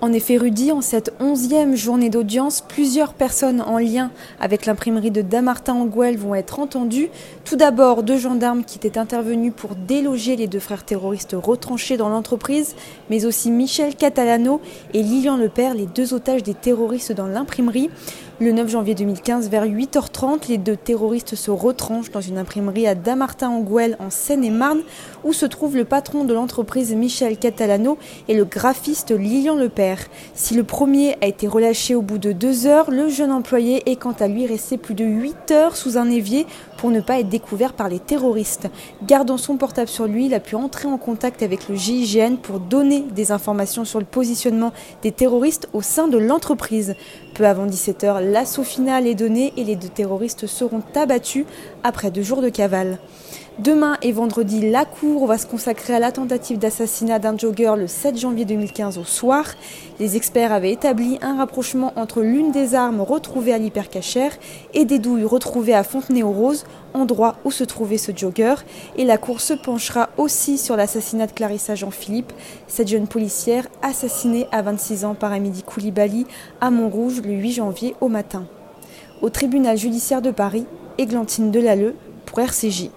En effet, Rudy, en cette onzième journée d'audience, plusieurs personnes en lien avec l'imprimerie de Damartin en vont être entendues. Tout d'abord, deux gendarmes qui étaient intervenus pour déloger les deux frères terroristes retranchés dans l'entreprise, mais aussi Michel Catalano et Lilian Lepère, les deux otages des terroristes dans l'imprimerie. Le 9 janvier 2015, vers 8h30, les deux terroristes se retranchent dans une imprimerie à Damartin en Gouel, en Seine-et-Marne, où se trouve le patron de l'entreprise Michel Catalano et le graphiste Lilian Lepère. Si le premier a été relâché au bout de deux heures, le jeune employé est quant à lui resté plus de huit heures sous un évier pour ne pas être découvert par les terroristes. Gardant son portable sur lui, il a pu entrer en contact avec le GIGN pour donner des informations sur le positionnement des terroristes au sein de l'entreprise. Peu avant 17h, l'assaut final est donné et les deux terroristes seront abattus après deux jours de cavale. Demain et vendredi, la Cour va se consacrer à la tentative d'assassinat d'un jogger le 7 janvier 2015 au soir. Les experts avaient établi un rapprochement entre l'une des armes retrouvées à l'hypercachère et des douilles retrouvées à Fontenay-aux-Roses, endroit où se trouvait ce jogger. Et la Cour se penchera aussi sur l'assassinat de Clarissa Jean-Philippe, cette jeune policière assassinée à 26 ans par Amélie Koulibaly à Montrouge le 8 janvier au matin. Au tribunal judiciaire de Paris, Églantine Delalleux pour RCJ.